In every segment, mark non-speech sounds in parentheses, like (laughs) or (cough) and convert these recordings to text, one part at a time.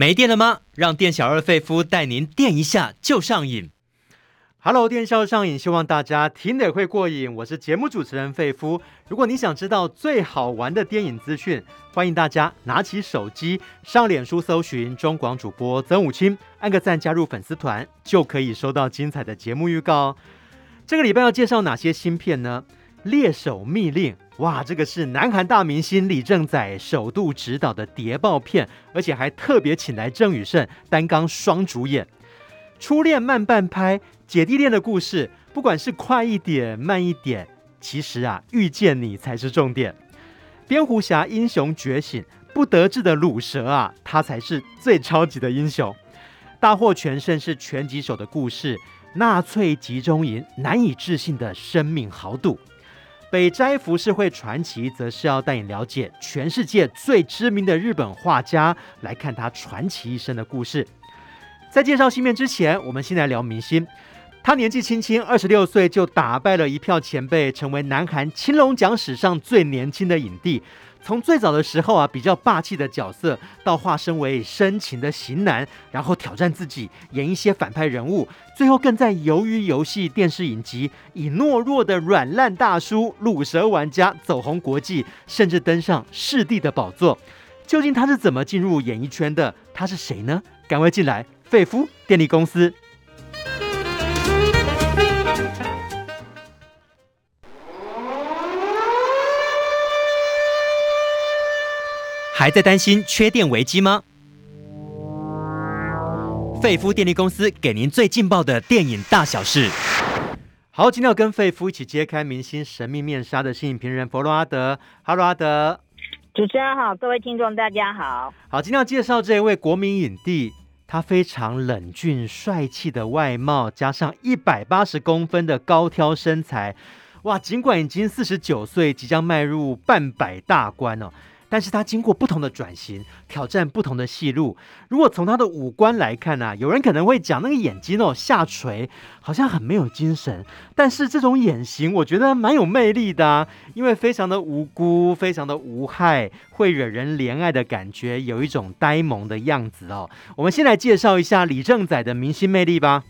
没电了吗？让店小二费夫带您电一下就上瘾。Hello，电销上瘾，希望大家听得会过瘾。我是节目主持人费夫。如果你想知道最好玩的电影资讯，欢迎大家拿起手机上脸书搜寻中广主播曾武清，按个赞加入粉丝团，就可以收到精彩的节目预告。这个礼拜要介绍哪些新片呢？猎手密令，哇，这个是南韩大明星李正宰首度执导的谍报片，而且还特别请来郑宇盛担纲双主演。初恋慢半拍，姐弟恋的故事，不管是快一点慢一点，其实啊，遇见你才是重点。蝙蝠侠英雄觉醒，不得志的鲁蛇啊，他才是最超级的英雄。大获全胜是拳击手的故事，纳粹集中营难以置信的生命豪赌。北斋浮世绘传奇则是要带你了解全世界最知名的日本画家，来看他传奇一生的故事。在介绍新片之前，我们先来聊明星。他年纪轻轻，二十六岁就打败了一票前辈，成为南韩青龙奖史上最年轻的影帝。从最早的时候啊，比较霸气的角色，到化身为深情的型男，然后挑战自己，演一些反派人物，最后更在《鱿鱼游戏》电视影集以懦弱的软烂大叔鲁蛇玩家走红国际，甚至登上视帝的宝座。究竟他是怎么进入演艺圈的？他是谁呢？赶快进来，费夫电力公司。还在担心缺电危机吗？费夫电力公司给您最劲爆的电影大小事。好，今天要跟费夫一起揭开明星神秘面纱的新影评人佛罗阿德。哈喽，阿德。主持人好，各位听众大家好。好，今天要介绍这一位国民影帝，他非常冷峻帅气的外貌，加上一百八十公分的高挑身材，哇！尽管已经四十九岁，即将迈入半百大关哦。但是他经过不同的转型，挑战不同的戏路。如果从他的五官来看呢、啊，有人可能会讲那个眼睛哦下垂，好像很没有精神。但是这种眼型，我觉得蛮有魅力的、因为非常的无辜，非常的无害，会惹人怜爱的感觉，有一种呆萌的样子哦。我们先来介绍一下李正宰的明星魅力吧。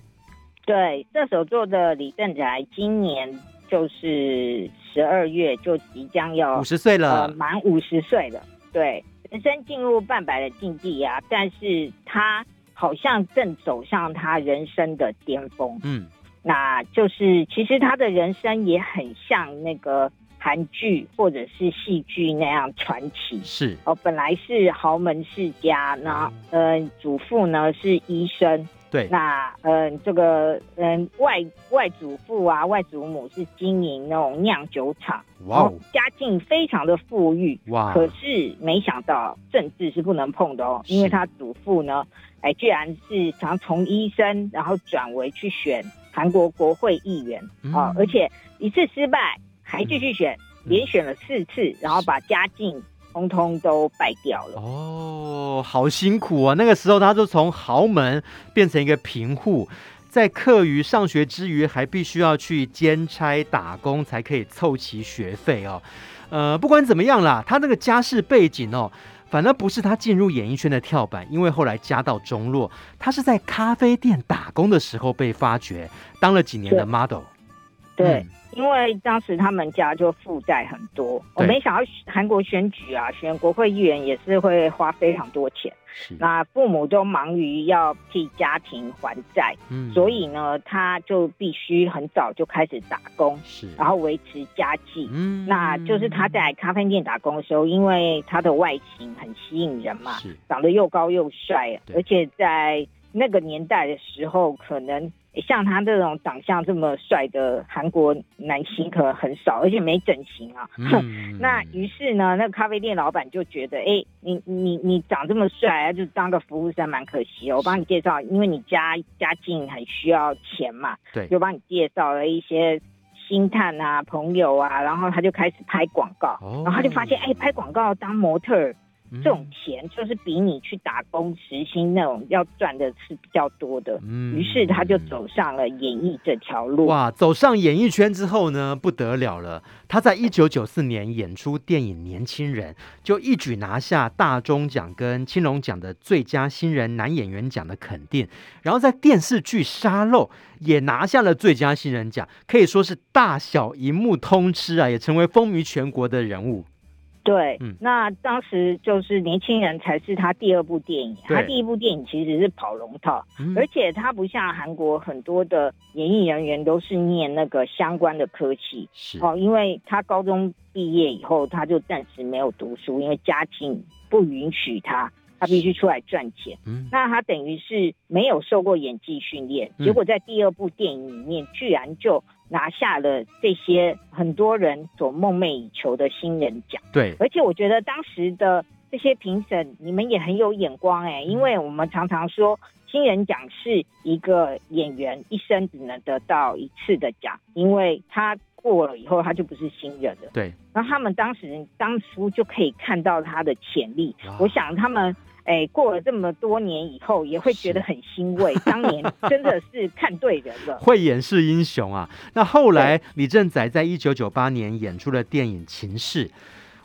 对，射手座的李正宰今年。就是十二月就即将要五十岁了，呃、满五十岁了。对，人生进入半百的境地啊，但是他好像正走向他人生的巅峰。嗯，那就是其实他的人生也很像那个韩剧或者是戏剧那样传奇。是哦，本来是豪门世家，那呃，祖父呢是医生。对，那嗯、呃，这个嗯外外祖父啊，外祖母是经营那种酿酒厂，哇、哦，家境非常的富裕，哇，可是没想到政治是不能碰的哦，因为他祖父呢，哎，居然是想从医生，然后转为去选韩国国会议员啊、而且一次失败，还继续选，嗯、连选了四次，然后把家境。通通都败掉了哦，好辛苦啊！那个时候他就从豪门变成一个贫户，在课余上学之余，还必须要去兼差打工才可以凑齐学费哦。呃，不管怎么样啦，他那个家世背景哦，反而不是他进入演艺圈的跳板，因为后来家道中落，他是在咖啡店打工的时候被发掘，当了几年的 model。对。嗯因为当时他们家就负债很多，我没想到韩国选举啊，选国会议员也是会花非常多钱。那父母都忙于要替家庭还债，嗯，所以呢，他就必须很早就开始打工，是，然后维持家计。嗯，那就是他在咖啡店打工的时候，因为他的外形很吸引人嘛，是，长得又高又帅，而且在那个年代的时候，可能。像他这种长相这么帅的韩国男星可能很少，而且没整形啊。嗯、(laughs) 那于是呢，那个咖啡店老板就觉得，哎、欸，你你你长这么帅，就当个服务生蛮可惜的。我帮你介绍，因为你家家境很需要钱嘛，对，就帮你介绍了一些星探啊、朋友啊，然后他就开始拍广告，哦、然后他就发现，哎、欸，拍广告当模特儿这种钱就是比你去打工时薪那种要赚的是比较多的。嗯，于是他就走上了演艺这条路。哇，走上演艺圈之后呢，不得了了。他在一九九四年演出电影《年轻人》，就一举拿下大钟奖跟青龙奖的最佳新人男演员奖的肯定。然后在电视剧《沙漏》也拿下了最佳新人奖，可以说是大小荧幕通吃啊，也成为风靡全国的人物。对，嗯，那当时就是年轻人才是他第二部电影，他第一部电影其实是跑龙套，嗯，而且他不像韩国很多的演艺人员都是念那个相关的科系，是。哦，因为他高中毕业以后他就暂时没有读书，因为家境不允许他，他必须出来赚钱，嗯，那他等于是没有受过演技训练，结果在第二部电影里面居然就。拿下了这些很多人所梦寐以求的新人奖。对，而且我觉得当时的这些评审，你们也很有眼光哎，因为我们常常说新人奖是一个演员一生只能得到一次的奖，因为他过了以后他就不是新人了。对，然后他们当时当初就可以看到他的潜力，我想他们。哎，过了这么多年以后，也会觉得很欣慰。当年 (laughs) 真的是看对人了，慧眼是英雄啊。那后来李正宰在一九九八年演出了电影《情事》。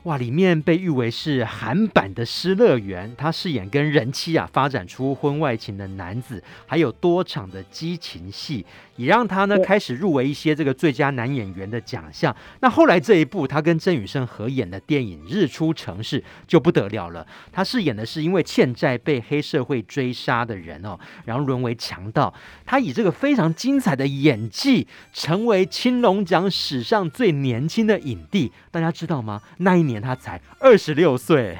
哇，里面被誉为是韩版的《失乐园》，他饰演跟人妻啊发展出婚外情的男子，还有多场的激情戏，也让他呢开始入围一些这个最佳男演员的奖项。那后来这一部他跟郑宇盛合演的电影《日出城市》就不得了了，他饰演的是因为欠债被黑社会追杀的人哦，然后沦为强盗。他以这个非常精彩的演技，成为青龙奖史上最年轻的影帝。大家知道吗？那一年。他才二十六岁，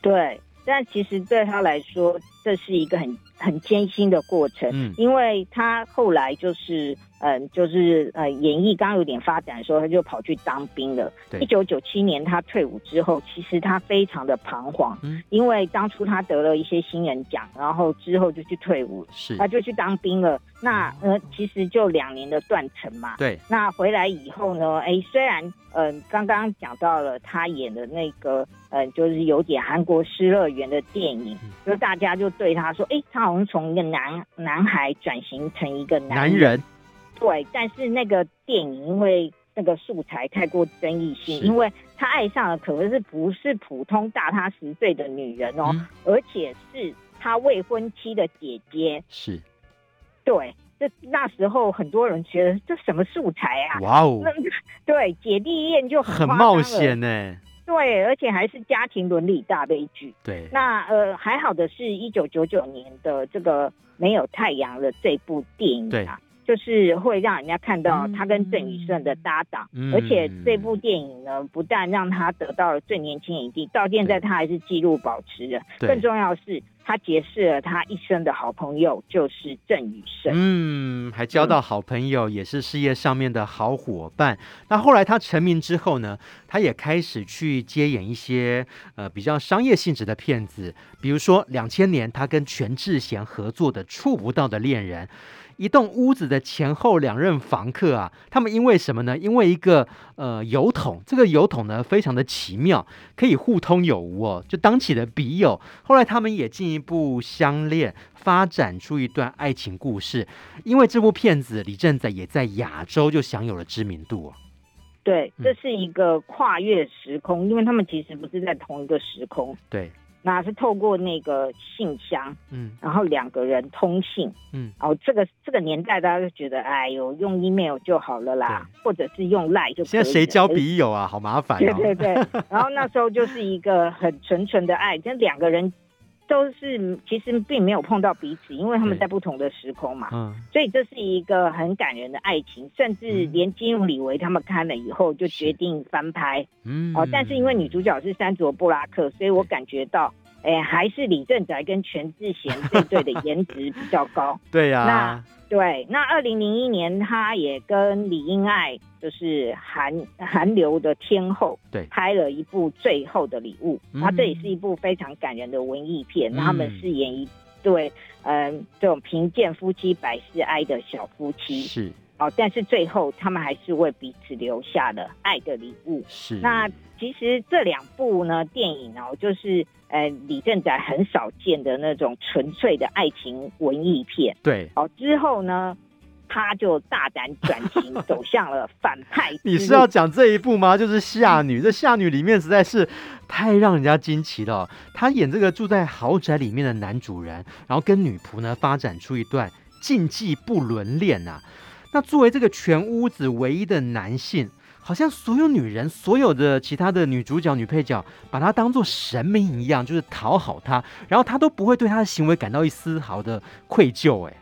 对，但其实对他来说，这是一个很很艰辛的过程，嗯，因为他后来就是。嗯，就是呃，演艺刚有点发展的时候，他就跑去当兵了。一九九七年他退伍之后，其实他非常的彷徨，嗯，因为当初他得了一些新人奖，然后之后就去退伍，是，他就去当兵了。那呃，其实就两年的断层嘛。对。那回来以后呢，哎，虽然嗯、呃，刚刚讲到了他演的那个嗯、呃，就是有点韩国失乐园的电影，嗯，就大家就对他说，哎，他好像从一个男男孩转型成一个男人。男人对，但是那个电影因为那个素材太过争议性，因为他爱上的可能是不是普通大他十岁的女人哦，嗯、而且是他未婚妻的姐姐。是，对，这那时候很多人觉得这什么素材啊？哇哦，对，姐弟恋就很，很冒险呢。对，而且还是家庭伦理大悲剧。对，那呃还好的是，一九九九年的这个没有太阳的这部电影啊。对就是会让人家看到他跟郑宇盛的搭档，嗯，而且这部电影呢，不但让他得到了最年轻影帝，到现在他还是纪录保持人。更重要的是，他结识了他一生的好朋友，就是郑宇盛。嗯，还交到好朋友，嗯，也是事业上面的好伙伴。那后来他成名之后呢，他也开始去接演一些呃比较商业性质的片子，比如说两千年他跟全智贤合作的《触不到的恋人》。一栋屋子的前后两任房客啊，他们因为什么呢？因为一个呃油桶，这个油桶呢非常的奇妙，可以互通有无哦，就当起了笔友。后来他们也进一步相恋，发展出一段爱情故事。因为这部片子，李正载也在亚洲就享有了知名度哦。对，这是一个跨越时空，嗯，因为他们其实不是在同一个时空。对。那是透过那个信箱，嗯，然后两个人通信，嗯，然后这个这个年代大家就觉得，哎呦，用 email 就好了啦，或者是用 line 就可以。现在谁交笔友啊？好麻烦哦。对对对，然后那时候就是一个很纯纯的爱，跟两个人。都是其实并没有碰到彼此，因为他们在不同的时空嘛，嗯，所以这是一个很感人的爱情，甚至连金庸、李维他们看了以后就决定翻拍，嗯，哦，但是因为女主角是山卓布拉克，所以我感觉到，哎，还是李正载跟全智贤这对的颜值比较高，(laughs) 对呀，那。对，那二零零一年，他也跟李英爱，就是韩韩流的天后，对，拍了一部《最后的礼物》，那、嗯、这也是一部非常感人的文艺片。嗯、他们饰演一对，嗯，这种贫贱夫妻百事哀的小夫妻。是。哦，但是最后他们还是为彼此留下了爱的礼物。是。那其实这两部呢电影哦，就是呃李正宰很少见的那种纯粹的爱情文艺片。对。哦，之后呢，他就大胆转型，走向了反派。(laughs) 你是要讲这一部吗？就是《夏女》。这《夏女》里面实在是太让人家惊奇了。他演这个住在豪宅里面的男主人，然后跟女仆呢发展出一段禁忌不伦恋啊。那作为这个全屋子唯一的男性，好像所有女人、所有的其他的女主角、女配角，把她当做神明一样，就是讨好她，然后她都不会对她的行为感到一丝毫的愧疚。哎，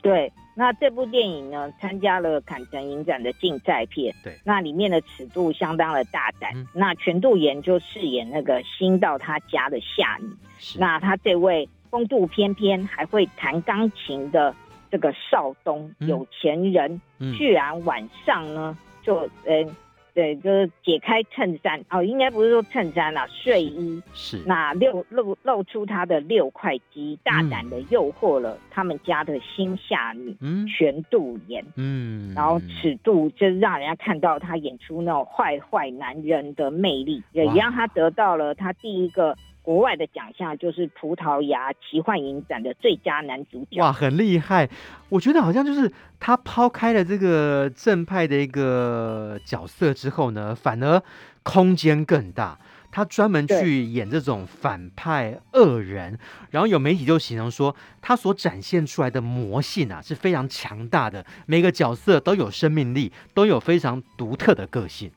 对，那这部电影呢，参加了坎城影展的竞赛片，对，那里面的尺度相当的大胆。嗯、那全度妍就饰演那个新到他家的夏女，是那他这位风度翩翩、还会弹钢琴的。这个少东有钱人，居然晚上呢就呃对，就是解开衬衫。哦，应该不是说衬衫啦，睡衣。是那露露露出他的六块肌，大胆的诱惑了他们家的新下女，嗯，全度妍，嗯，然后尺度就是让人家看到他演出那种坏坏男人的魅力，也让他得到了他第一个。国外的奖项就是葡萄牙奇幻影展的最佳男主角。哇，很厉害！我觉得好像就是他抛开了这个正派的一个角色之后呢，反而空间更大。他专门去演这种反派恶人，然后有媒体就形容说，他所展现出来的魔性啊是非常强大的，每个角色都有生命力，都有非常独特的个性。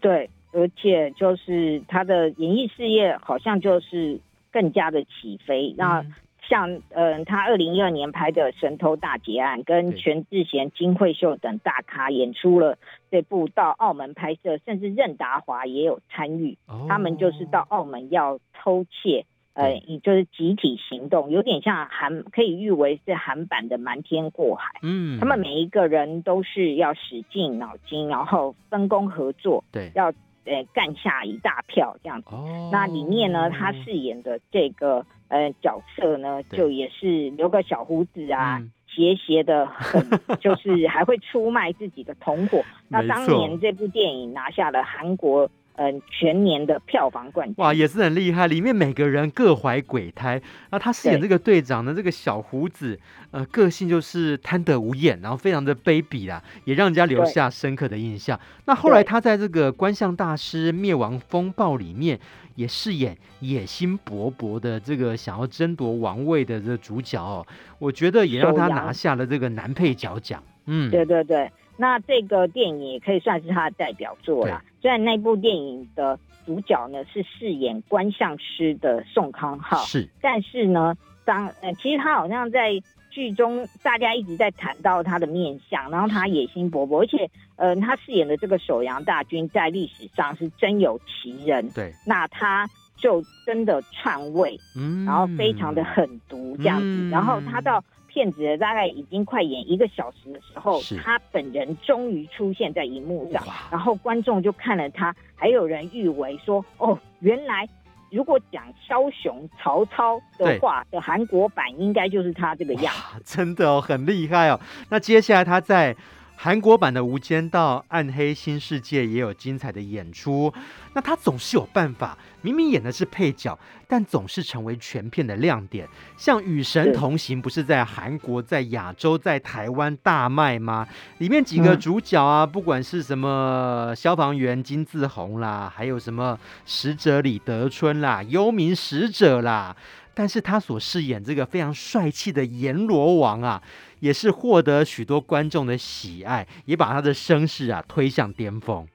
对。而且就是他的演艺事业好像就是更加的起飞。那、嗯、像嗯、呃，他二零一二年拍的《神偷大劫案》，跟全智贤、金惠秀等大咖演出了这部，到澳门拍摄，甚至任达华也有参与。哦、他们就是到澳门要偷窃。呃，也就是集体行动，有点像韩，可以誉为是韩版的瞒天过海。嗯，他们每一个人都是要使尽脑筋，然后分工合作，对，要呃干下一大票这样子。哦，那里面呢，他饰演的这个呃角色呢，就也是留个小胡子啊，斜斜的很，就是还会出卖自己的同伙。(laughs) 那当年这部电影拿下了韩国。嗯，全年的票房冠军哇，也是很厉害。里面每个人各怀鬼胎。那他饰演这个队长的这个小胡子，呃，个性就是贪得无厌，然后非常的卑鄙啦，也让人家留下深刻的印象。那后来他在这个《观象大师灭亡风暴》里面，也饰演野心勃勃的这个想要争夺王位的这个主角哦。我觉得也让他拿下了这个男配角奖。嗯，对对对。那这个电影也可以算是他的代表作啦。虽然那部电影的主角呢是饰演观相师的宋康昊，是，但是呢，当呃，其实他好像在剧中大家一直在谈到他的面相，然后他野心勃勃，而且呃，他饰演的这个首阳大军在历史上是真有其人，对，那他就真的篡位，嗯，然后非常的狠毒这样子，嗯、然后他到。片子大概已经快演一个小时的时候，他本人终于出现在荧幕上，然后观众就看了他，还有人誉为说：“哦，原来如果讲枭雄曹操的话的韩国版，应该就是他这个样子。”真的哦，很厉害哦。那接下来他在。韩国版的《无间道》《暗黑新世界》也有精彩的演出。那他总是有办法，明明演的是配角，但总是成为全片的亮点。像《与神同行》不是在韩国、在亚洲、在台湾大卖吗？里面几个主角啊，不管是什么消防员金志宏啦，还有什么使者李德春啦、幽冥使者啦，但是他所饰演这个非常帅气的阎罗王啊。也是获得许多观众的喜爱，也把他的声势啊推向巅峰。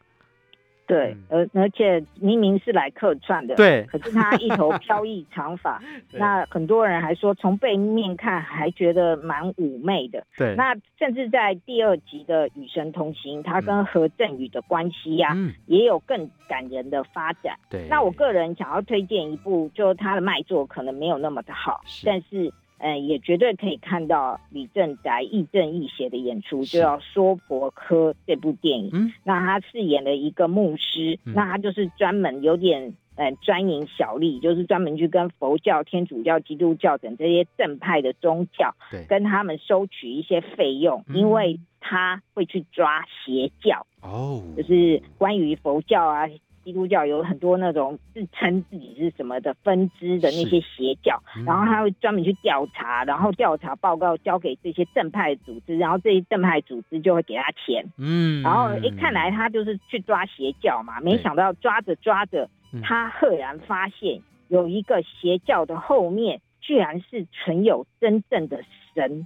对，而而且明明是来客串的，对，可是他一头飘逸长发，(laughs) 那很多人还说从背面看还觉得蛮妩媚的。对，那甚至在第二集的《与神同行》，他跟何振宇的关系呀、啊，嗯、也有更感人的发展。对，那我个人想要推荐一部，就他的卖座可能没有那么的好，是但是。嗯，也绝对可以看到李正宰亦正亦邪的演出，就要说婆诃这部电影。嗯，那他饰演了一个牧师，嗯、那他就是专门有点呃专营小利，就是专门去跟佛教、天主教、基督教等这些正派的宗教，对，跟他们收取一些费用，嗯、因为他会去抓邪教哦，就是关于佛教啊。基督教有很多那种自称自己是什么的分支的那些邪教，嗯、然后他会专门去调查，然后调查报告交给这些正派组织，然后这些正派组织就会给他钱。嗯，然后一看来他就是去抓邪教嘛，没想到抓着抓着，他赫然发现有一个邪教的后面居然是存有真正的神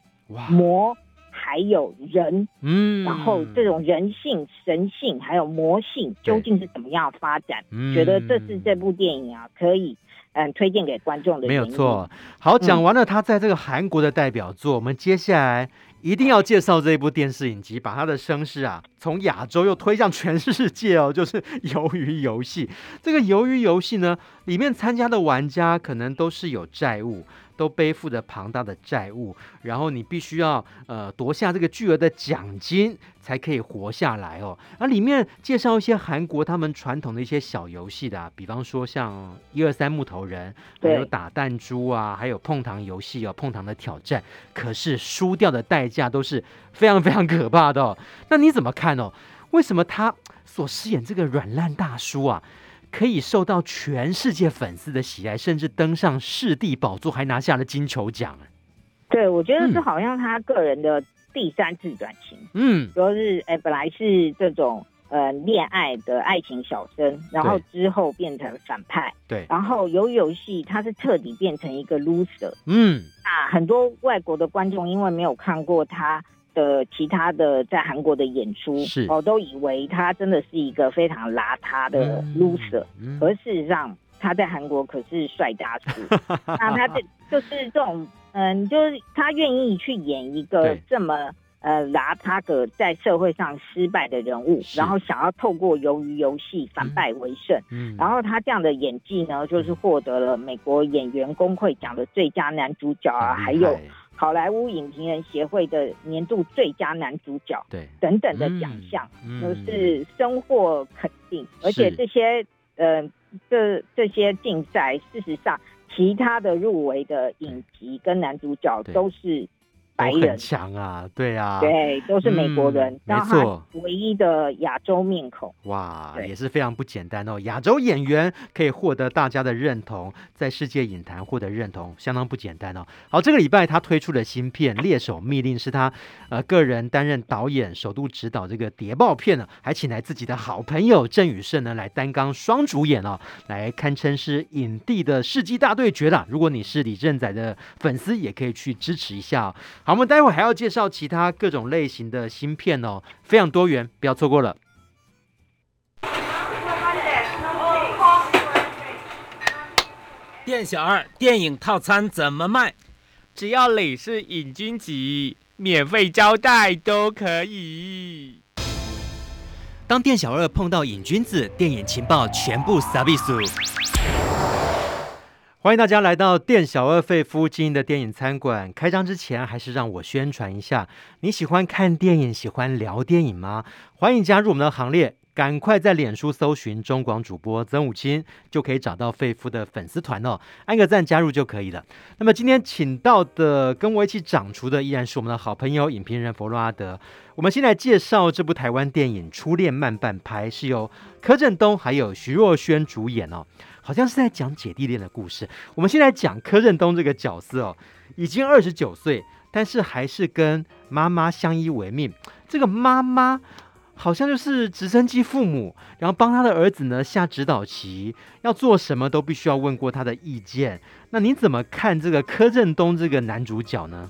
魔。还有人，嗯，然后这种人性、神性还有魔性究竟是怎么样发展？嗯，觉得这是这部电影啊，可以嗯推荐给观众的。没有错。好，讲完了他在这个韩国的代表作，嗯，我们接下来一定要介绍这一部电视影集，把他的声势啊从亚洲又推向全世界哦，就是《鱿鱼游戏》。这个《鱿鱼游戏》呢，里面参加的玩家可能都是有债务。都背负着庞大的债务，然后你必须要呃夺下这个巨额的奖金才可以活下来哦。而里面介绍一些韩国他们传统的一些小游戏的，啊，比方说像一二三木头人，还有打弹珠啊，还有碰糖游戏哦，碰糖的挑战。可是输掉的代价都是非常非常可怕的哦。那你怎么看哦？为什么他所饰演这个软烂大叔啊？可以受到全世界粉丝的喜爱，甚至登上世帝宝座，还拿下了金球奖。对，我觉得是好像他个人的第三次转型。嗯，主要是哎，本来是这种呃恋爱的爱情小生，然后之后变成反派。对，然后鱿鱼游戏他是彻底变成一个 loser。嗯，那，很多外国的观众因为没有看过他。的其他的在韩国的演出，是。我都以为他真的是一个非常邋遢的 loser，嗯。嗯、而事实上他在韩国可是帅大叔。(laughs) 那他这就是这种，嗯，就是他愿意去演一个这么呃邋遢的在社会上失败的人物，然后想要透过鱿鱼游戏反败为胜。嗯，然后他这样的演技呢，就是获得了美国演员工会奖的最佳男主角啊，还有。好莱坞影评人协会的年度最佳男主角，对，等等的奖项，都、嗯、是深获肯定。而且这些，呃，这这些竞赛，事实上，其他的入围的影集跟男主角都是。白人很强啊，对啊，对，都是美国人，嗯、没错，唯一的亚洲面孔，哇，也是非常不简单哦。亚洲演员可以获得大家的认同，在世界影坛获得认同，相当不简单哦。好，这个礼拜他推出的新片《猎手密令》是他呃个人担任导演，首度执导这个谍报片呢，还请来自己的好朋友郑宇胜呢来担纲双主演哦，来堪称是影帝的世纪大对决啦。如果你是李正宰的粉丝，也可以去支持一下哦。好，我们待会还要介绍其他各种类型的芯片哦，非常多元，不要错过了。店小二，电影套餐怎么卖？只要你是瘾君子，免费招待都可以。当店小二碰到瘾君子，电影情报全部撒比苏。欢迎大家来到店小二费夫经营的电影餐馆。开张之前，还是让我宣传一下：你喜欢看电影，喜欢聊电影吗？欢迎加入我们的行列，赶快在脸书搜寻中广主播曾武清，就可以找到费夫的粉丝团哦，按个赞加入就可以了。那么今天请到的跟我一起掌厨的，依然是我们的好朋友影评人弗洛阿德。我们先来介绍这部台湾电影《初恋慢半拍》，是由柯震东还有徐若瑄主演哦。好像是在讲姐弟恋的故事。我们现在讲柯震东这个角色哦，已经二十九岁，但是还是跟妈妈相依为命。这个妈妈好像就是直升机父母，然后帮他的儿子呢下指导棋，要做什么都必须要问过他的意见。那你怎么看这个柯震东这个男主角呢？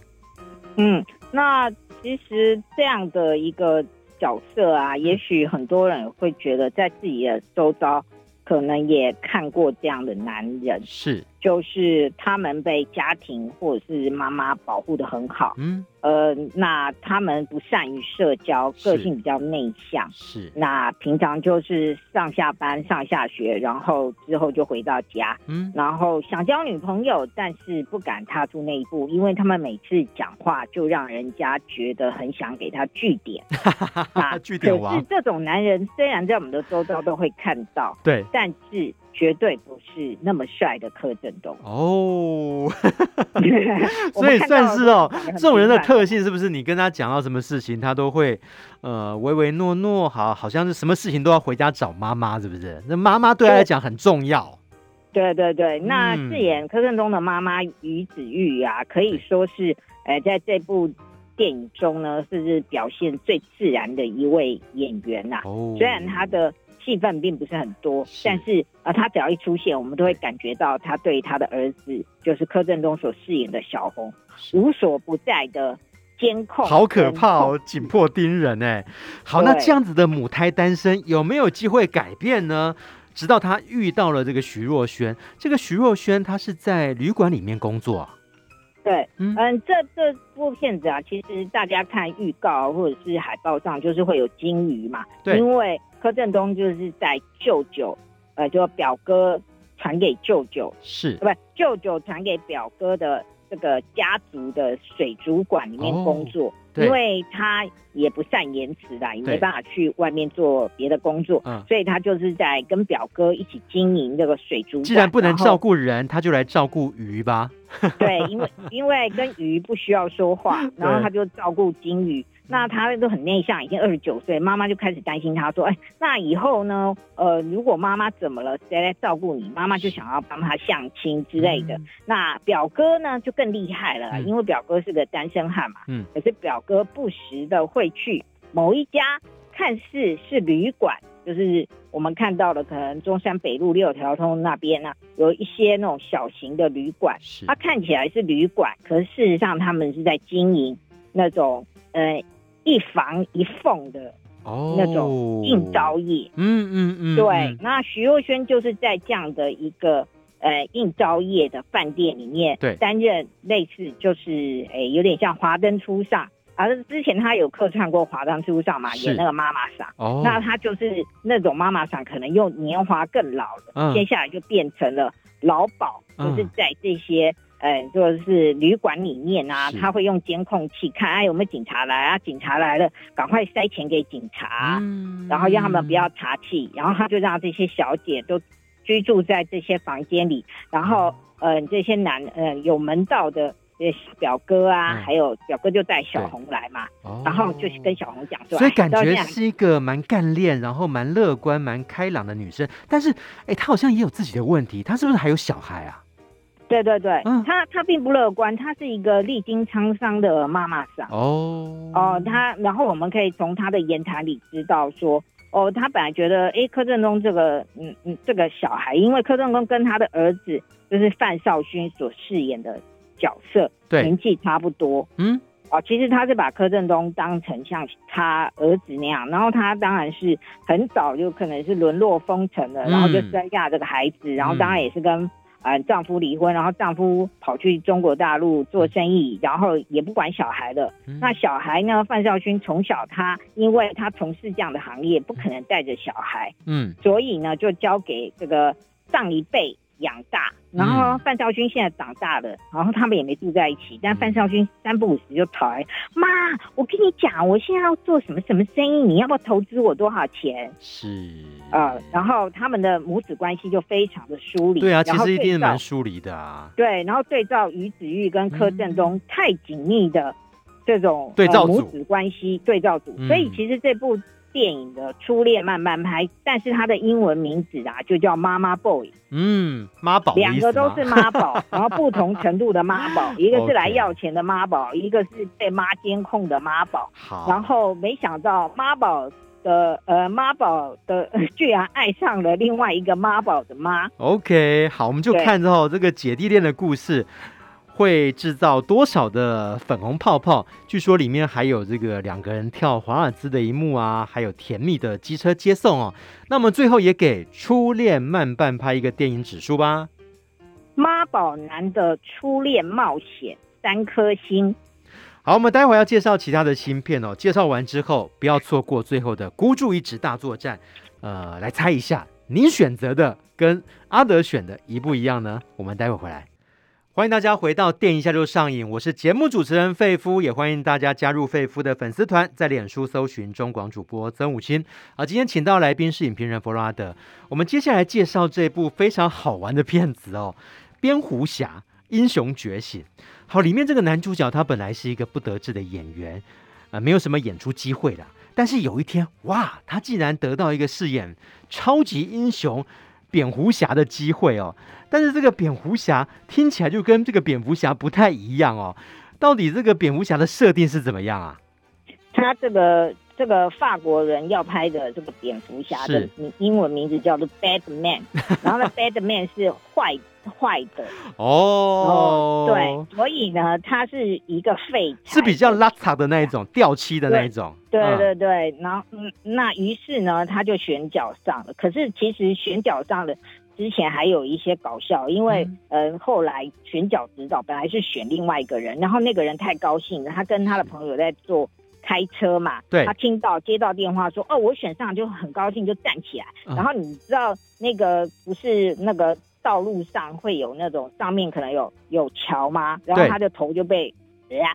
嗯，那其实这样的一个角色啊，也许很多人会觉得在自己的周遭。可能也看过这样的男人，是，就是他们被家庭或者是妈妈保护的很好，嗯，呃，那他们不善于社交，个性比较内向，是，那平常就是上下班、上下学，然后之后就回到家，嗯，然后想交女朋友，但是不敢踏出那一步，因为他们每次讲话就让人家觉得很想给他据点，(laughs) 啊，据点王。可是这种男人虽然在我们的周遭都会看到，对，但是。绝对不是那么帅的柯震东哦，(laughs) 所以算是哦，这种人的特性是不是？你跟他讲到什么事情，他都会呃唯唯诺诺，好，好像是什么事情都要回家找妈妈，是不是？那妈妈对他来讲很重要。对对对，那饰演柯震东的妈妈于子玉啊，可以说是呃在这部电影中呢，是是表现最自然的一位演员呐、啊。哦，虽然他的。戏份并不是很多，是但是啊、呃，他只要一出现，我们都会感觉到他对他的儿子，就是柯震东所饰演的小红，是无所不在的监控，好可怕哦，紧迫盯人哎。好，那这样子的母胎单身有没有机会改变呢？直到他遇到了这个徐若瑄，这个徐若瑄她是在旅馆里面工作。对，嗯，这这部片子啊，其实大家看预告或者是海报上，就是会有金鱼嘛，对，因为。柯震东就是在舅舅，呃，就表哥传给舅舅，是，不，舅舅传给表哥的这个家族的水族馆里面工作，哦、因为他也不善言辞啦，也没办法去外面做别的工作，嗯，所以他就是在跟表哥一起经营这个水族馆。既然不能照顾人，他就来照顾鱼吧。对，因为 (laughs) 因为跟鱼不需要说话，然后他就照顾金鱼。那他都很内向，已经二十九岁，妈妈就开始担心他，说：“哎，那以后呢？呃，如果妈妈怎么了，谁来照顾你？”妈妈就想要帮他相亲之类的。嗯、那表哥呢，就更厉害了，嗯、因为表哥是个单身汉嘛。嗯。可是表哥不时的会去某一家看似是旅馆，就是我们看到的，可能中山北路六条通那边呢、啊，有一些那种小型的旅馆。是。他看起来是旅馆，可是事实上他们是在经营那种呃。一房一凤的那种应招业，嗯嗯嗯，对。那徐若瑄就是在这样的一个呃应招业的饭店里面，对，担任类似就是诶、欸、有点像华灯初上，而之前他有客串过华灯初上嘛，演那个妈妈桑。哦，那他就是那种妈妈桑，可能又年华更老了，嗯、接下来就变成了老鸨，就是在这些。哎，就是旅馆里面啊，他会用监控器看，哎，有没有警察来啊？警察来了，赶快塞钱给警察，嗯、然后让他们不要查气，然后他就让这些小姐都居住在这些房间里，然后，嗯、呃，这些男，呃，有门道的呃表哥啊，嗯、还有表哥就带小红来嘛，哦然后就是跟小红讲说，所以感觉是一个蛮干练，然后蛮乐观、蛮开朗的女生，但是，哎，她好像也有自己的问题，她是不是还有小孩啊？对对对，嗯、他他并不乐观，他是一个历经沧桑的妈妈桑。哦哦，他然后我们可以从他的言谈里知道说，哦，他本来觉得，哎，柯震东这个，嗯嗯，这个小孩，因为柯震东跟他的儿子就是范少勋所饰演的角色，对，年纪差不多。嗯，哦，其实他是把柯震东当成像他儿子那样，然后他当然是很早就可能是沦落风尘了，嗯、然后就生下这个孩子，然后当然也是跟。呃，丈夫离婚，然后丈夫跑去中国大陆做生意，然后也不管小孩了。嗯、那小孩呢？范少勋从小他因为他从事这样的行业，不可能带着小孩，嗯，所以呢就交给这个上一辈养大。然后范少军现在长大了，然后他们也没住在一起，但范少军三不五时就跑来，妈，我跟你讲，我现在要做什么什么生意，你要不要投资我多少钱？是，呃，然后他们的母子关系就非常的疏离。对啊，其实一定蛮疏离的啊。对，然后对照于子玉跟柯震东太紧密的这种对照、呃、母子关系对照组，所以其实这部。电影的初恋慢慢拍，但是它的英文名字啊就叫妈妈 boy。嗯，妈宝，两个都是妈宝，(laughs) 然后不同程度的妈宝，(laughs) 一个是来要钱的妈宝，一个是被妈监控的妈宝。好，然后没想到妈宝的呃妈宝的居然爱上了另外一个妈宝的妈。OK，好，我们就看到这个姐弟恋的故事。会制造多少的粉红泡泡？据说里面还有这个两个人跳华尔兹的一幕啊，还有甜蜜的机车接送哦。那么最后也给《初恋慢半拍》一个电影指数吧。妈宝男的初恋冒险三颗星。好，我们待会要介绍其他的芯片哦。介绍完之后，不要错过最后的孤注一掷大作战。呃，来猜一下，您选择的跟阿德选的一不一样呢？我们待会回来。欢迎大家回到电影一下就上瘾，我是节目主持人费夫，也欢迎大家加入费夫的粉丝团，在脸书搜寻中广主播曾武清。啊，今天请到来宾是影评人弗拉德。我们接下来介绍这部非常好玩的片子哦，《蝙蝠侠：英雄觉醒》。好，里面这个男主角他本来是一个不得志的演员，呃，没有什么演出机会的。但是有一天，哇，他竟然得到一个饰演超级英雄蝙蝠侠的机会哦。但是这个蝙蝠侠听起来就跟这个蝙蝠侠不太一样哦。到底这个蝙蝠侠的设定是怎么样啊？他这个这个法国人要拍的这个蝙蝠侠的英文名字叫做 Batman，(laughs) 然后呢，Batman 是坏。坏的哦，对，所以呢，它是一个废柴，是比较邋遢的那一种，掉漆的那一种。对对对，对，然后嗯，那于是呢，他就选角上了。可是其实选角上的之前还有一些搞笑，因为呃，嗯、后来选角指导本来是选另外一个人，然后那个人太高兴了，他跟他的朋友在做开车嘛，对，他听到接到电话说哦，我选上就很高兴，就站起来。嗯、然后你知道那个不是那个。道路上会有那种上面可能有有桥吗？然后他的头就被，呀，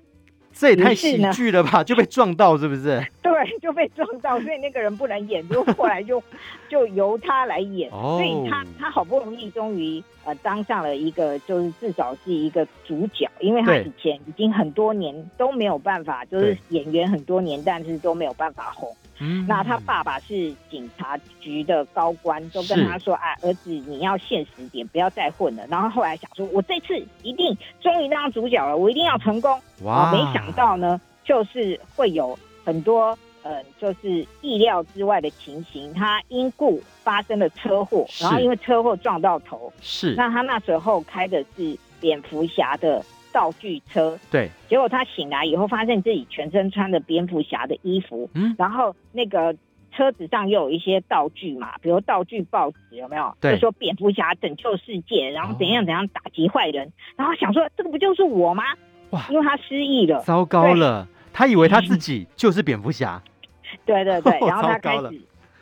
这也太喜剧了吧？就被撞到是不是？(laughs) 对，就被撞到，所以那个人不能演，就后来就 (laughs) 就由他来演。哦，所以他他好不容易终于呃当上了一个，就是至少是一个主角，因为他以前已经很多年都没有办法，就是演员很多年，但是都没有办法红。嗯，那他爸爸是警察局的高官，都跟他说：“啊，儿子，你要现实点，不要再混了。”然后后来想说：“我这次一定终于当主角了，我一定要成功。”哇！没想到呢，就是会有很多呃，就是意料之外的情形。他因故发生了车祸，然后因为车祸撞到头。是。那他那时候开的是蝙蝠侠的。道具车，对，结果他醒来以后，发现自己全身穿着蝙蝠侠的衣服，嗯，然后那个车子上又有一些道具嘛，比如道具报纸有没有？对，就说蝙蝠侠拯救世界，然后怎样怎样打击坏人，哦、然后想说这个不就是我吗？哇，因为他失忆了，糟糕了，他以为他自己就是蝙蝠侠，(laughs) 对对对，(laughs) 然后他开始。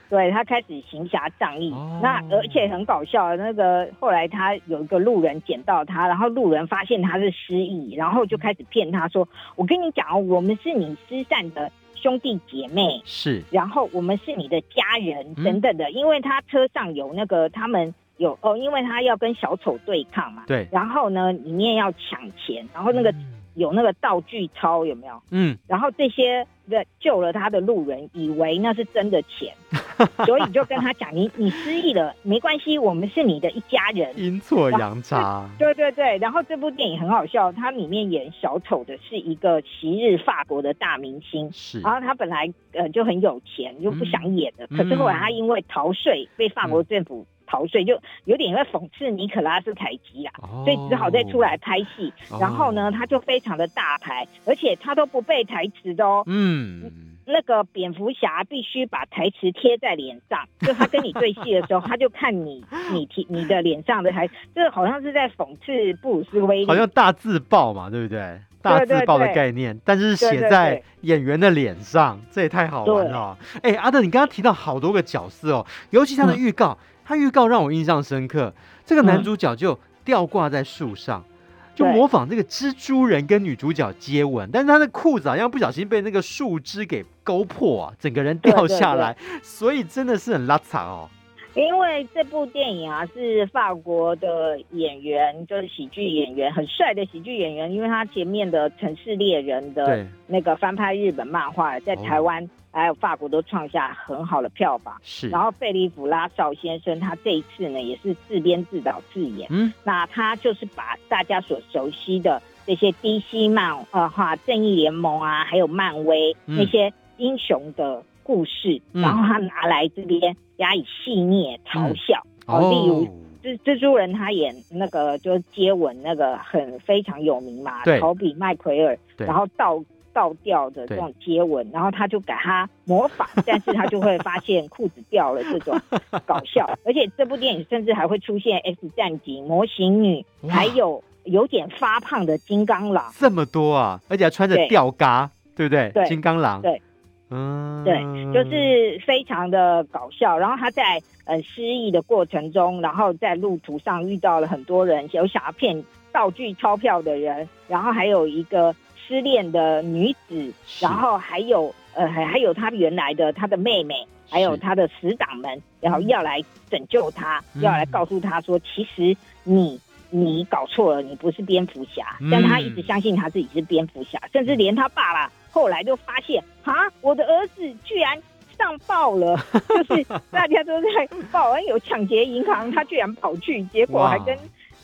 对，他开始行侠仗义，哦、那而且很搞笑。那个后来他有一个路人捡到他，然后路人发现他是失忆，然后就开始骗他说：“我跟你讲，我们是你失散的兄弟姐妹，是，然后我们是你的家人等等的。嗯”因为他车上有那个他们有哦，因为他要跟小丑对抗嘛，对，然后呢里面要抢钱，然后那个。嗯有那个道具钞有没有？嗯，然后这些的救了他的路人，以为那是真的钱，(laughs) 所以就跟他讲：“你你失忆了，没关系，我们是你的一家人。”阴错阳差。(laughs) 对对对，然后这部电影很好笑，它里面演小丑的是一个昔日法国的大明星，是，然后他本来呃就很有钱，就不想演的，嗯、可是后来他因为逃税被法国政府。逃税就有点在讽刺尼可拉斯凯奇啦，哦、所以只好再出来拍戏。哦、然后呢，他就非常的大牌，而且他都不背台词的哦。嗯，那个蝙蝠侠必须把台词贴在脸上，就他跟你对戏的时候，他就看你 (laughs) 你贴你的脸上的台词，这好像是在讽刺布鲁斯威利，好像大字报嘛，对不对？大字报的概念，对对对，但是写在演员的脸上，这也太好玩了。哎，阿德，你刚刚提到好多个角色哦，尤其他的预告。嗯他预告让我印象深刻，这个男主角就吊挂在树上，嗯、就模仿这个蜘蛛人跟女主角接吻，但是他的裤子好像不小心被那个树枝给勾破啊，整个人掉下来，对。对对，所以真的是很拉遢哦。因为这部电影啊是法国的演员，就是喜剧演员，很帅的喜剧演员，因为他前面的《城市猎人》的那个翻拍日本漫画，在台湾。哦还有法国都创下很好的票房，是。然后费利普拉绍先生他这一次呢也是自编自导自演，嗯，那他就是把大家所熟悉的这些 DC 漫呃哈正义联盟啊，还有漫威那些英雄的故事，嗯、然后他拿来这边加以戏谑嘲笑，嗯、哦，例如蜘蜘蛛人他演那个就是接吻那个很非常有名嘛，对，陶比麦奎尔，对。然后到。倒掉的这种接吻，然后他就给他模仿，(laughs) 但是他就会发现裤子掉了这种 (laughs) 搞笑。而且这部电影甚至还会出现 X 战警、模型女，还有有点发胖的金刚狼，这么多啊！而且还穿着吊嘎，对，对不对？对，金刚狼，对，嗯，对，就是非常的搞笑。然后他在呃失忆的过程中，然后在路途上遇到了很多人，有想要骗道具钞票的人，然后还有一个。失恋的女子，然后还有呃，还还有他原来的他的妹妹，还有他的死党们，然后要来拯救他，嗯、要来告诉他说，其实你你搞错了，你不是蝙蝠侠，嗯、但他一直相信他自己是蝙蝠侠，甚至连他爸爸后来就发现，啊，我的儿子居然上报了，(laughs) 就是大家都在报恩有抢劫银行，他居然跑去，结果还跟。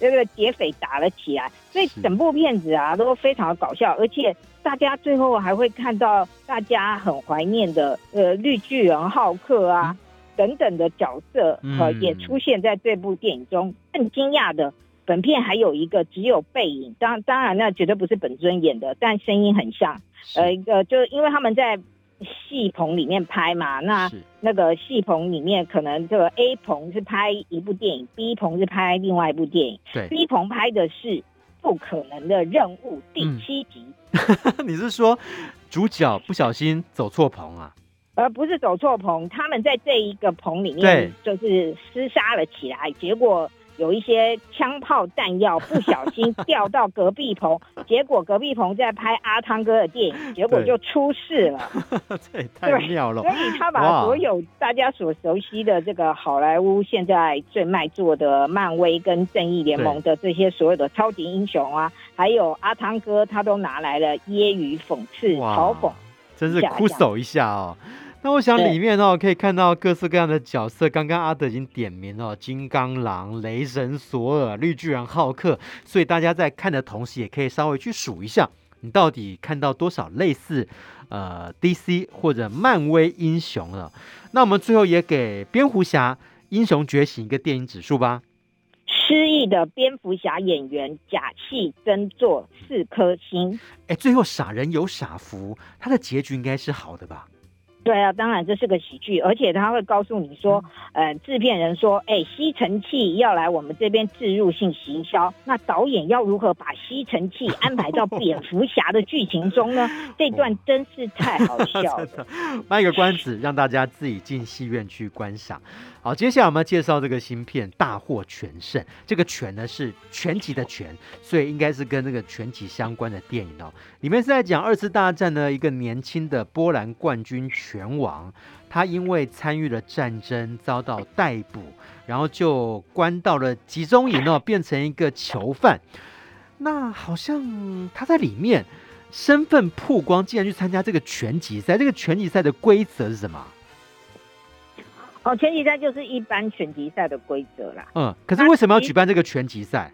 这个劫匪打了起来，所以整部片子啊都非常搞笑，而且大家最后还会看到大家很怀念的呃绿巨人浩克啊、嗯、等等的角色，呃也出现在这部电影中。更惊讶的，本片还有一个只有背影，当当然那绝对不是本尊演的，但声音很像，呃一个就是因为他们在。戏棚里面拍嘛，那那个戏棚里面可能这个 A 棚是拍一部电影，B 棚是拍另外一部电影。对，B 棚拍的是《不可能的任务》第七集。嗯、(laughs) 你是说主角不小心走错棚啊？而不是走错棚，他们在这一个棚里面就是厮杀了起来，结果。有一些枪炮弹药不小心掉到隔壁棚，(laughs) 结果隔壁棚在拍阿汤哥的电影，结果就出事了。(laughs) 这也太妙了！所以他把所有大家所熟悉的这个好莱坞现在最卖座的漫威跟正义联盟的这些所有的超级英雄啊，还有阿汤哥，他都拿来了揶揄、讽刺、嘲讽，真是哭手一下哦。那我想里面哦，可以看到各式各样的角色。刚刚阿德已经点名了，金刚狼、雷神索尔、绿巨人浩克。所以大家在看的同时，也可以稍微去数一下，你到底看到多少类似呃 DC 或者漫威英雄了。那我们最后也给蝙蝠侠英雄觉醒一个电影指数吧。失忆的蝙蝠侠演员假戏真做四颗星。哎，最后傻人有傻福，他的结局应该是好的吧？对啊，当然这是个喜剧，而且他会告诉你说，呃，制片人说，哎，吸尘器要来我们这边置入性行销，那导演要如何把吸尘器安排到蝙蝠侠的剧情中呢？(laughs) 这段真是太好笑了。(laughs) 卖个关子，让大家自己进戏院去观赏。好，接下来我们要介绍这个芯片《大获全胜》。这个“全”呢是拳击的“拳”，所以应该是跟那个拳击相关的电影哦。里面是在讲二次大战的一个年轻的波兰冠军拳王，他因为参与了战争遭到逮捕，然后就关到了集中营哦，变成一个囚犯。那好像他在里面身份曝光，竟然去参加这个拳击赛。这个拳击赛的规则是什么？哦，拳击赛就是一般拳击赛的规则啦。嗯，可是为什么要举办这个拳击赛？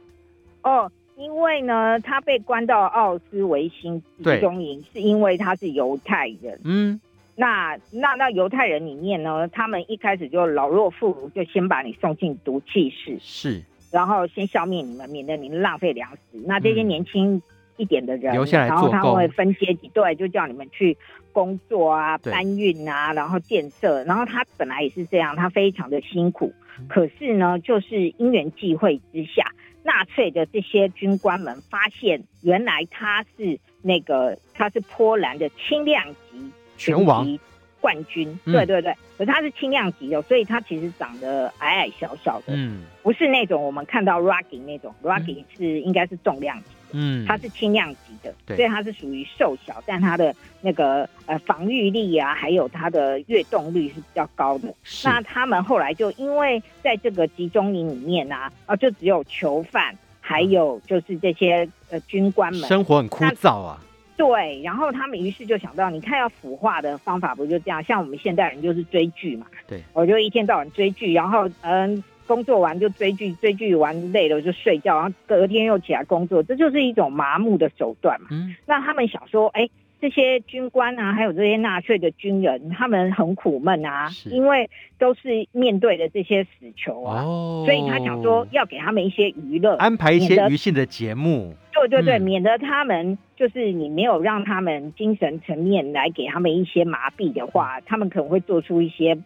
哦，因为呢，他被关到奥斯维辛集中营，是因为他是犹太人。嗯，那那那犹太人里面呢，他们一开始就老弱妇孺，就先把你送进毒气室，是，然后先消灭你们，免得你们浪费粮食。那这些年轻一点的人，留下来做，然后他会分阶级，对，就叫你们去。工作啊，搬运啊，然后建设，然后他本来也是这样，他非常的辛苦。可是呢，就是因缘际会之下，纳粹的这些军官们发现，原来他是那个他是波兰的轻量级拳王冠军。对对对，可是他是轻量级的，所以他其实长得矮矮小小的，嗯，不是那种我们看到 Rocky 那种，Rocky 是应该是重量级。嗯，他是轻量级的，对，所以它是属于瘦小，但它的那个呃防御力啊，还有它的跃动率是比较高的。那他们后来就因为在这个集中营里面啊，啊，就只有囚犯，还有就是这些呃军官们，生活很枯燥啊。对，然后他们于是就想到，你看要腐化的方法不就这样？像我们现代人就是追剧嘛，对，我就一天到晚追剧，然后嗯。工作完就追剧，追剧完累了就睡觉，然后隔天又起来工作，这就是一种麻木的手段嘛。嗯，那他们想说，哎，这些军官啊，还有这些纳粹的军人，他们很苦闷啊，因为都是面对的这些死囚啊，哦，所以他想说要给他们一些娱乐，安排一些娱乐性的节目。对对对，免得他们就是你没有让他们精神层面来给他们一些麻痹的话，他们可能会做出一些。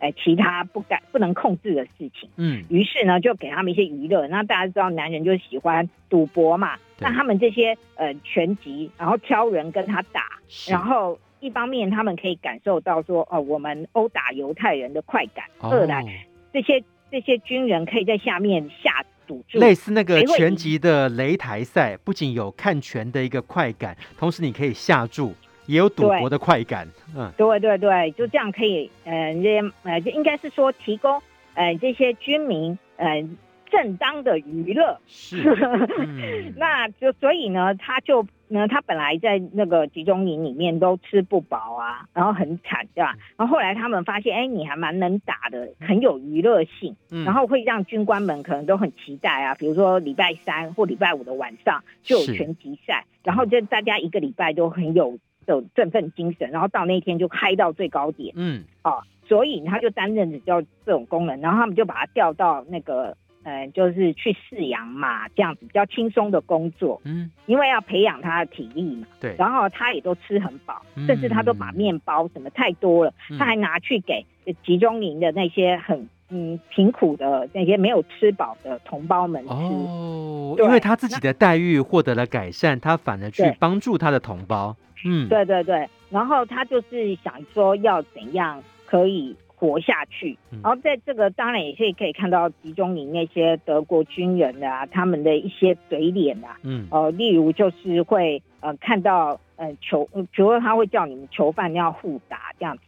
哎，其他不敢不能控制的事情，嗯，于是呢，就给他们一些娱乐。那大家知道，男人就喜欢赌博嘛。那他们这些呃拳击，然后挑人跟他打，然后一方面他们可以感受到说，哦，我们殴打犹太人的快感；哦、二来，这些这些军人可以在下面下赌注，类似那个拳击的擂台赛，不仅有看拳的一个快感，同时你可以下注。也有赌博的快感，嗯，对对对，就这样可以，呃，这些呃，就应该是说提供呃这些居民呃正当的娱乐，是，(laughs) 嗯、那就所以呢，他就呢，他本来在那个集中营里面都吃不饱啊，然后很惨，对吧？然后后来他们发现，哎，你还蛮能打的，很有娱乐性，嗯、然后会让军官们可能都很期待啊，比如说礼拜三或礼拜五的晚上就有拳击赛，然后就大家一个礼拜都很有。有振奋精神，然后到那天就嗨到最高点。嗯，哦，所以他就担任着叫这种功能，然后他们就把他调到那个，呃，就是去饲养马这样子比较轻松的工作。嗯，因为要培养他的体力嘛。对。然后他也都吃很饱，嗯、甚至他都把面包什么太多了，嗯、他还拿去给集中营的那些很嗯贫苦的那些没有吃饱的同胞们吃。哦，因为他自己的待遇获得了改善，他反而去帮助他的同胞。嗯，对对对，然后他就是想说要怎样可以活下去，嗯、然后在这个当然也是可以看到集中营那些德国军人啊，他们的一些嘴脸啊，嗯，呃，例如就是会呃看到呃囚，比如说他会叫你们囚犯要互打这样子，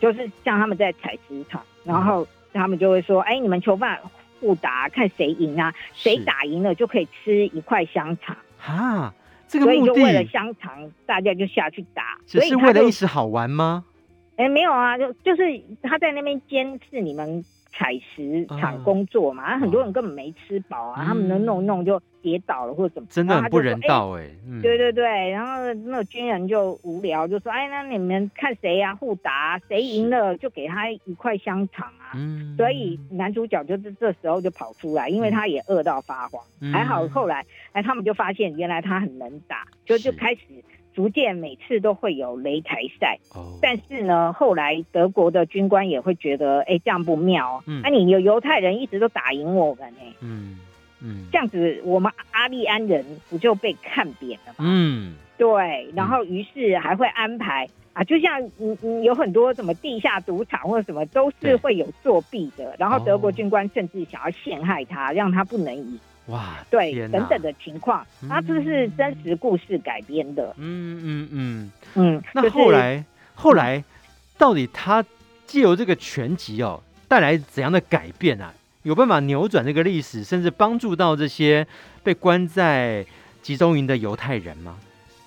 就是像他们在采石场，然后他们就会说，哎，你们囚犯互打，看谁赢啊，谁打赢了就可以吃一块香肠。啊。这个所以就为了香肠，大家就下去打，只是为了一时好玩吗？哎，没有啊，就就是他在那边监视你们。采石场工作嘛，嗯、很多人根本没吃饱啊，嗯、他们能弄弄就跌倒了或者怎么，真的很不人道哎。欸、对对对，然后那个军人就无聊，就说：“哎，那你们看谁呀、啊？互打，谁赢了就给他一块香肠啊。嗯”所以男主角就是这时候就跑出来，因为他也饿到发慌。嗯、还好后来哎，他们就发现原来他很能打，就就开始。逐渐每次都会有擂台赛，oh. 但是呢，后来德国的军官也会觉得，哎，这样不妙。嗯，那、啊、你有犹太人一直都打赢我们呢？嗯嗯，这样子我们阿利安人不就被看扁了吗？嗯，对。然后于是还会安排啊，就像嗯嗯，有很多什么地下赌场或者什么都是会有作弊的。然后德国军官甚至想要陷害他，让他不能赢。哇，对，等等的情况，它这是真实故事改编的。嗯嗯嗯嗯。那后来后来，到底他借由这个全集哦，带来怎样的改变啊？有办法扭转这个历史，甚至帮助到这些被关在集中营的犹太人吗？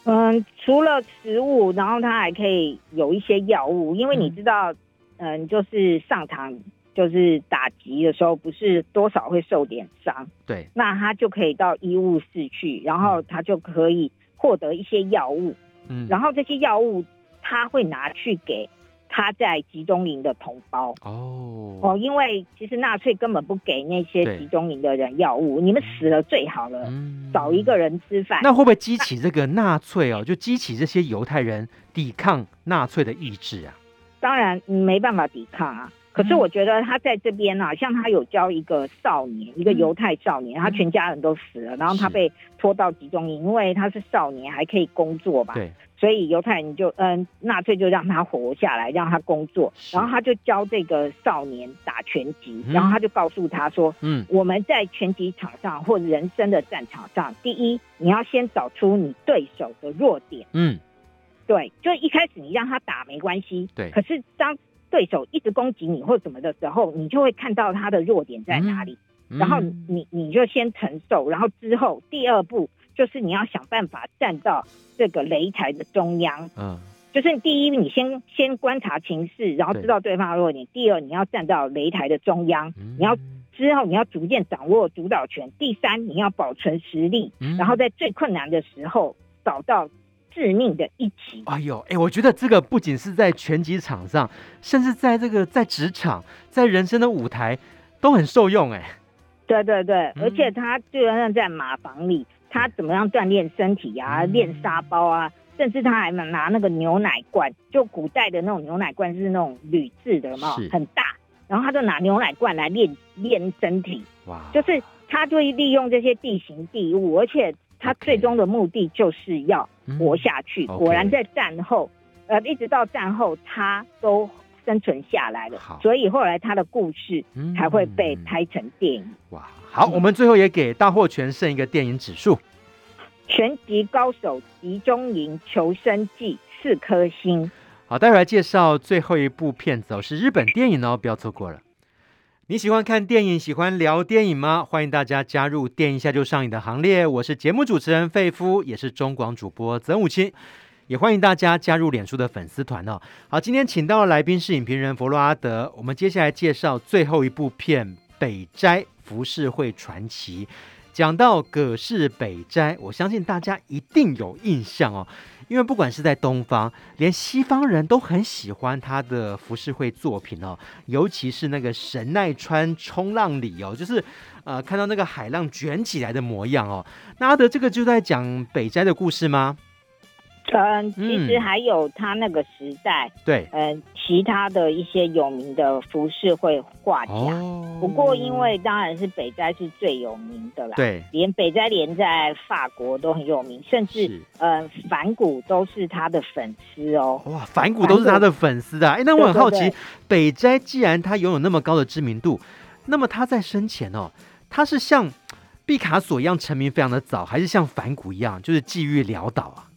嗯，除了食物，然后他还可以有一些药物，因为你知道，嗯，就是上场。就是打击的时候，不是多少会受点伤，对，那他就可以到医务室去，然后他就可以获得一些药物，嗯，然后这些药物他会拿去给他在集中营的同胞，哦。哦，因为其实纳粹根本不给那些集中营的人药物，你们死了最好了，嗯，找一个人吃饭，那会不会激起这个纳粹哦？就激起这些犹太人抵抗纳粹的意志啊？当然没办法抵抗啊。可是我觉得他在这边啊，像他有教一个少年，一个犹太少年，他全家人都死了，然后他被拖到集中营，因为他是少年，还可以工作吧？对。所以犹太人就嗯，纳粹就让他活下来，让他工作，然后他就教这个少年打拳击，然后他就告诉他说：嗯，我们在拳击场上或人生的战场上，第一，你要先找出你对手的弱点。嗯，对，就一开始你让他打没关系。对。可是当对手一直攻击你或什么的时候，你就会看到他的弱点在哪里，嗯、然后你你就先承受，然后之后第二步就是你要想办法站到这个擂台的中央，嗯，就是第一你先先观察情势，然后知道对方的弱点；第二你要站到擂台的中央，嗯、你要之后你要逐渐掌握主导权；第三你要保存实力，嗯、然后在最困难的时候找到。致命的一击！哎呦，哎，我觉得这个不仅是在拳击场上，甚至在这个在职场、在人生的舞台都很受用。哎，对对对，嗯、而且他就像在马房里，他怎么样锻炼身体啊，练、嗯、沙包啊，甚至他还能拿那个牛奶罐，就古代的那种牛奶罐是那种铝制的嘛，很大，然后他就拿牛奶罐来练练身体。哇！就是他就会利用这些地形地物，而且他最终的目的就是要活下去。嗯、果然在战后，呃，一直到战后，他都。生存下来了，所以后来他的故事才会被拍成电影。嗯、哇，好，我们最后也给大获全胜一个电影指数，《拳击高手集中营求生记》四颗星。好，待会来介绍最后一部片子哦，是日本电影哦，不要错过了。你喜欢看电影，喜欢聊电影吗？欢迎大家加入电影一下就上瘾的行列。我是节目主持人费夫，也是中广主播曾武清。也欢迎大家加入脸书的粉丝团哦。好，今天请到的来宾是影评人弗洛阿德。我们接下来介绍最后一部片《北斋浮世绘传奇》。讲到葛饰北斋，我相信大家一定有印象哦，因为不管是在东方，连西方人都很喜欢他的浮世绘作品哦，尤其是那个神奈川冲浪里哦，就是呃看到那个海浪卷起来的模样哦。那阿德这个就在讲北斋的故事吗？嗯，其实还有他那个时代，嗯、对，嗯，其他的一些有名的服饰会画家。哦、不过，因为当然是北斋是最有名的啦，对，连北斋连在法国都很有名，甚至是呃梵谷都是他的粉丝哦。哇，反谷都是他的粉丝啊！哎，那我很好奇，对对对，北斋既然他拥有那么高的知名度，那么他在生前哦，他是像毕卡索一样成名非常的早，还是像反谷一样就是际遇潦倒啊？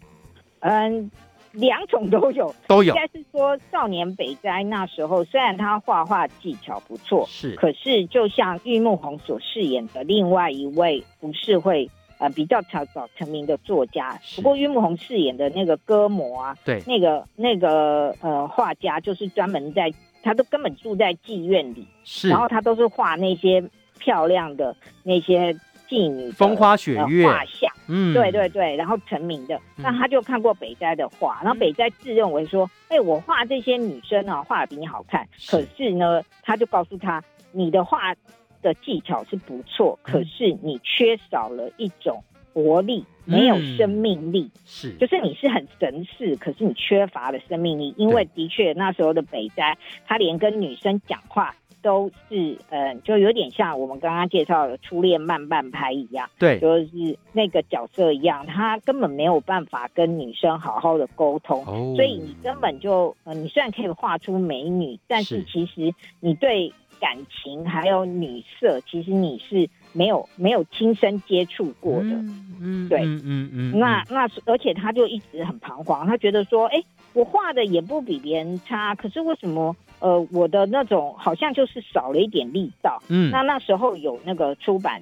嗯，两种都有，都有。应该是说，少年北斋那时候虽然他画画技巧不错，是，可是就像玉木宏所饰演的另外一位不是会呃比较早早成名的作家，不过玉木宏饰演的那个歌魔啊，对，那个那个呃画家就是专门在，他都根本住在妓院里，是，然后他都是画那些漂亮的那些。妓女风花雪月。画像，嗯，对对对，然后成名的，那他就看过北斋的画，然后北斋自认为说，哎，我画这些女生啊，画的比你好看，可是呢，他就告诉他，你的画的技巧是不错，可是你缺少了一种活力，没有生命力，是，就是你是很神似，可是你缺乏了生命力，因为的确那时候的北斋，他连跟女生讲话。都是嗯，就有点像我们刚刚介绍的初恋慢半拍一样，对，就是那个角色一样，他根本没有办法跟女生好好的沟通，哦、所以你根本就，呃，你虽然可以画出美女，但是其实你对感情还有女色，其实你是没有没有亲身接触过的，嗯，嗯对，嗯嗯嗯，那那而且他就一直很彷徨，他觉得说，哎，我画的也不比别人差，可是为什么？呃，我的那种好像就是少了一点力道。嗯，那那时候有那个出版，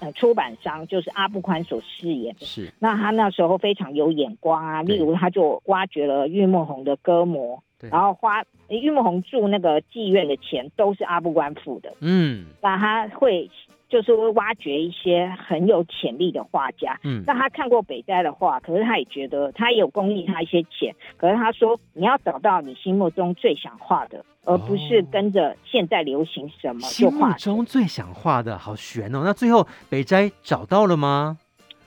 呃，出版商就是阿部宽所饰演的。是，那他那时候非常有眼光啊，例如他就挖掘了玉墨红的歌魔，然后花玉墨红住那个妓院的钱都是阿部宽付的。嗯，那他会。就是会挖掘一些很有潜力的画家，嗯，那他看过北斋的画，可是他也觉得他也有供应他一些钱，可是他说你要找到你心目中最想画的，而不是跟着现在流行什么就画。心目中最想画的好悬哦，那最后北斋找到了吗？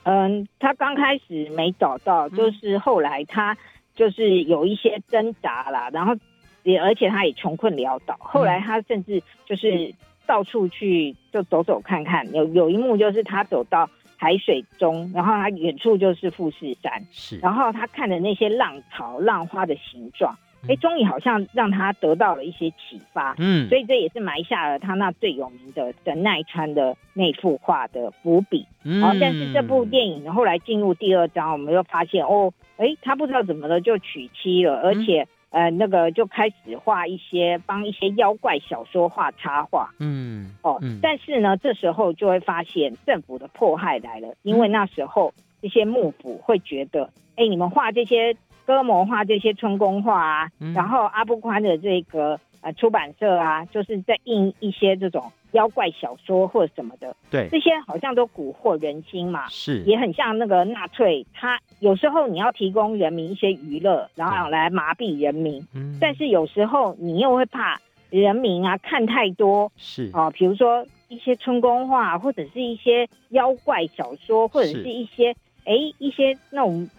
嗯，他刚开始没找到，就是后来他就是有一些挣扎啦，然后也而且他也穷困潦倒，后来他甚至就是。到处去就走走看看，有有一幕就是他走到海水中，然后他远处就是富士山，是，然后他看的那些浪潮、浪花的形状，哎、嗯，终于好像让他得到了一些启发，嗯，所以这也是埋下了他那最有名的神奈川的那幅画的伏笔，嗯，但是这部电影后来进入第二章，我们又发现哦，哎，他不知道怎么了就娶妻了，而且。嗯呃，那个就开始画一些帮一些妖怪小说画插画，嗯，哦，嗯、但是呢，这时候就会发现政府的迫害来了，因为那时候这些幕府会觉得，哎、嗯，你们画这些歌魔画这些春宫画啊，嗯、然后阿部宽的这个。呃，出版社啊，就是在印一些这种妖怪小说或者什么的，对，这些好像都蛊惑人心嘛，是，也很像那个纳粹，他有时候你要提供人民一些娱乐，然后来麻痹人民，嗯，但是有时候你又会怕人民啊看太多，是。啊，比如说。一些春宫画，或者是一些妖怪小说，或者是一些哎一些那种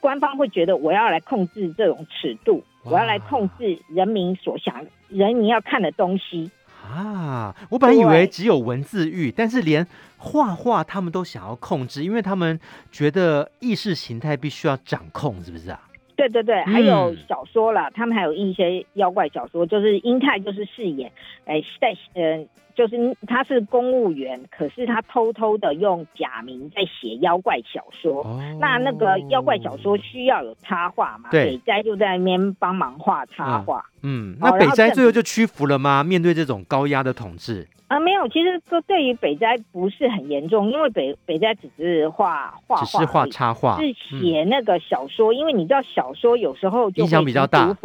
官方会觉得我要来控制这种尺度，我要来控制人民所想人民要看的东西啊！我本来以为只有文字狱，但是连画画他们都想要控制，因为他们觉得意识形态必须要掌控，是不是啊？对对对，还有小说啦，嗯、他们还有一些妖怪小说，就是英泰就是饰演，哎，在呃，就是他是公务员，可是他偷偷的用假名在写妖怪小说。哦、那那个妖怪小说需要有插画嘛？对，北斋就在那边帮忙画插画。嗯，那北斋最后就屈服了吗？面对这种高压的统治？啊，没有，其实说对于北斋不是很严重，因为北北斋只是画画画，只是画插画，是写那个小说，嗯、因为你知道小说有时候就影响比较大。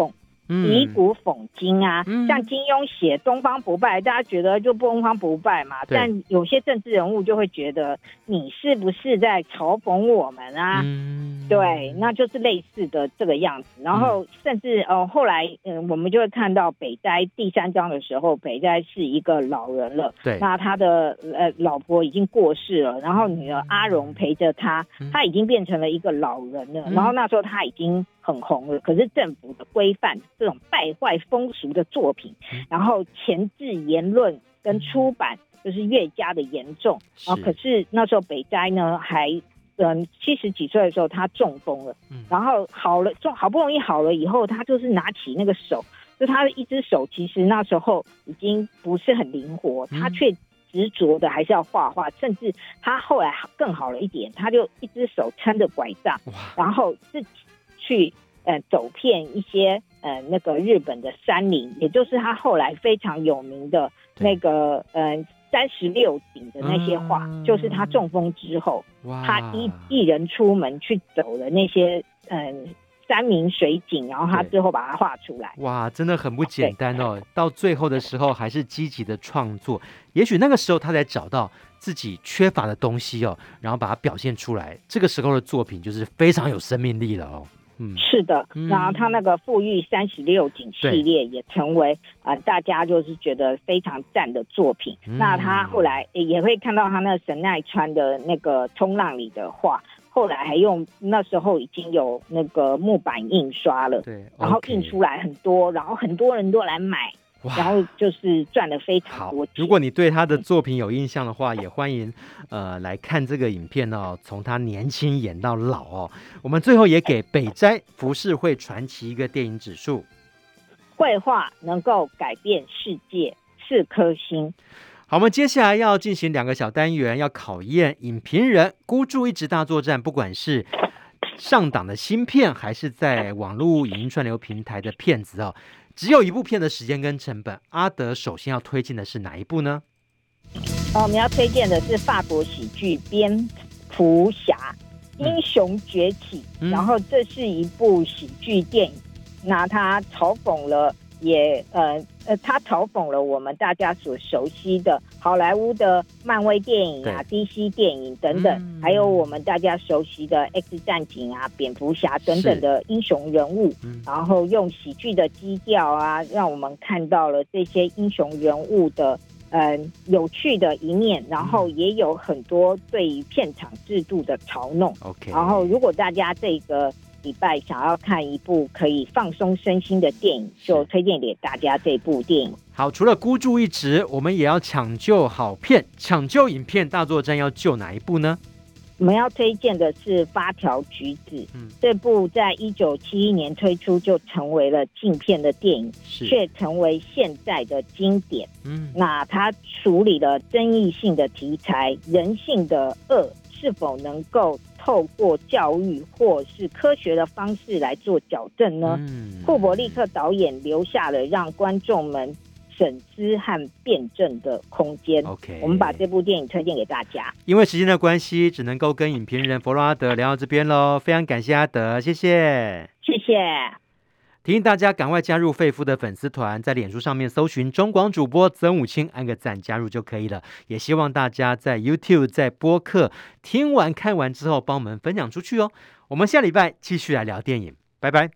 以古讽今啊，嗯、像金庸写东方不败，大家觉得就不东方不败嘛。但有些政治人物就会觉得你是不是在嘲讽我们啊？嗯、对，那就是类似的这个样子。然后甚至哦、呃，后来嗯、呃，我们就会看到北斋第三章的时候，北斋是一个老人了。对，那他的呃老婆已经过世了，然后女儿阿荣陪着他，嗯、他已经变成了一个老人了。嗯、然后那时候他已经。很红了，可是政府的规范这种败坏风俗的作品，然后前置言论跟出版就是越加的严重。然后可是那时候北斋呢还嗯七十几岁的时候他中风了，然后好了中好不容易好了以后，他就是拿起那个手，就他的一只手其实那时候已经不是很灵活，他却执着的还是要画画，甚至他后来更好了一点，他就一只手撑着拐杖，然后自己。去呃走遍一些呃那个日本的山林，也就是他后来非常有名的那个对呃三十六景的那些画，嗯、就是他中风之后，哇他一一人出门去走的那些嗯、呃、山明水景，然后他最后把它画出来。哇，真的很不简单哦！到最后的时候还是积极的创作，也许那个时候他才找到自己缺乏的东西哦，然后把它表现出来。这个时候的作品就是非常有生命力了哦。嗯、是的，然后他那个富裕三十六景系列也成为啊、呃、大家就是觉得非常赞的作品。嗯、那他后来也会看到他那个神奈川的那个冲浪里的画，后来还用那时候已经有那个木板印刷了，对，然后印出来很多，然后很多人都来买。哇然后就是赚了非常多钱。如果你对他的作品有印象的话，也欢迎呃来看这个影片哦。从他年轻演到老哦，我们最后也给北斋浮世绘传奇一个电影指数。绘画能够改变世界，四颗星。好，我们接下来要进行两个小单元，要考验影评人孤注一掷大作战，不管是上档的新片，还是在网络影音串流平台的片子哦。只有一部片的时间跟成本，阿德首先要推荐的是哪一部呢？哦，我们要推荐的是法国喜剧《蝙蝠侠：英雄崛起》，嗯、然后这是一部喜剧电影，那它嘲讽了。也呃呃，他嘲讽了我们大家所熟悉的好莱坞的漫威电影啊、DC 电影等等，嗯、还有我们大家熟悉的 X 战警啊、蝙蝠侠等等的英雄人物，嗯、然后用喜剧的基调啊，让我们看到了这些英雄人物的呃有趣的一面，然后也有很多对于片场制度的嘲弄。OK，然后如果大家这个。礼拜想要看一部可以放松身心的电影，就推荐给大家这部电影。好，除了孤注一掷，我们也要抢救好片，抢救影片大作战要救哪一部呢？我们要推荐的是《八条橘子》。嗯，这部在一九七一年推出就成为了禁片的电影，却成为现在的经典。嗯，那它处理了争议性的题材，人性的恶是否能够？透过教育或是科学的方式来做矫正呢？嗯、库伯利克导演留下了让观众们审知和辩证的空间。OK，我们把这部电影推荐给大家。因为时间的关系，只能够跟影评人弗洛阿德聊到这边喽。非常感谢阿德，谢谢，谢谢。提醒大家赶快加入费夫的粉丝团，在脸书上面搜寻中广主播曾武清，按个赞加入就可以了。也希望大家在 YouTube、在播客听完看完之后，帮我们分享出去哦。我们下礼拜继续来聊电影，拜拜。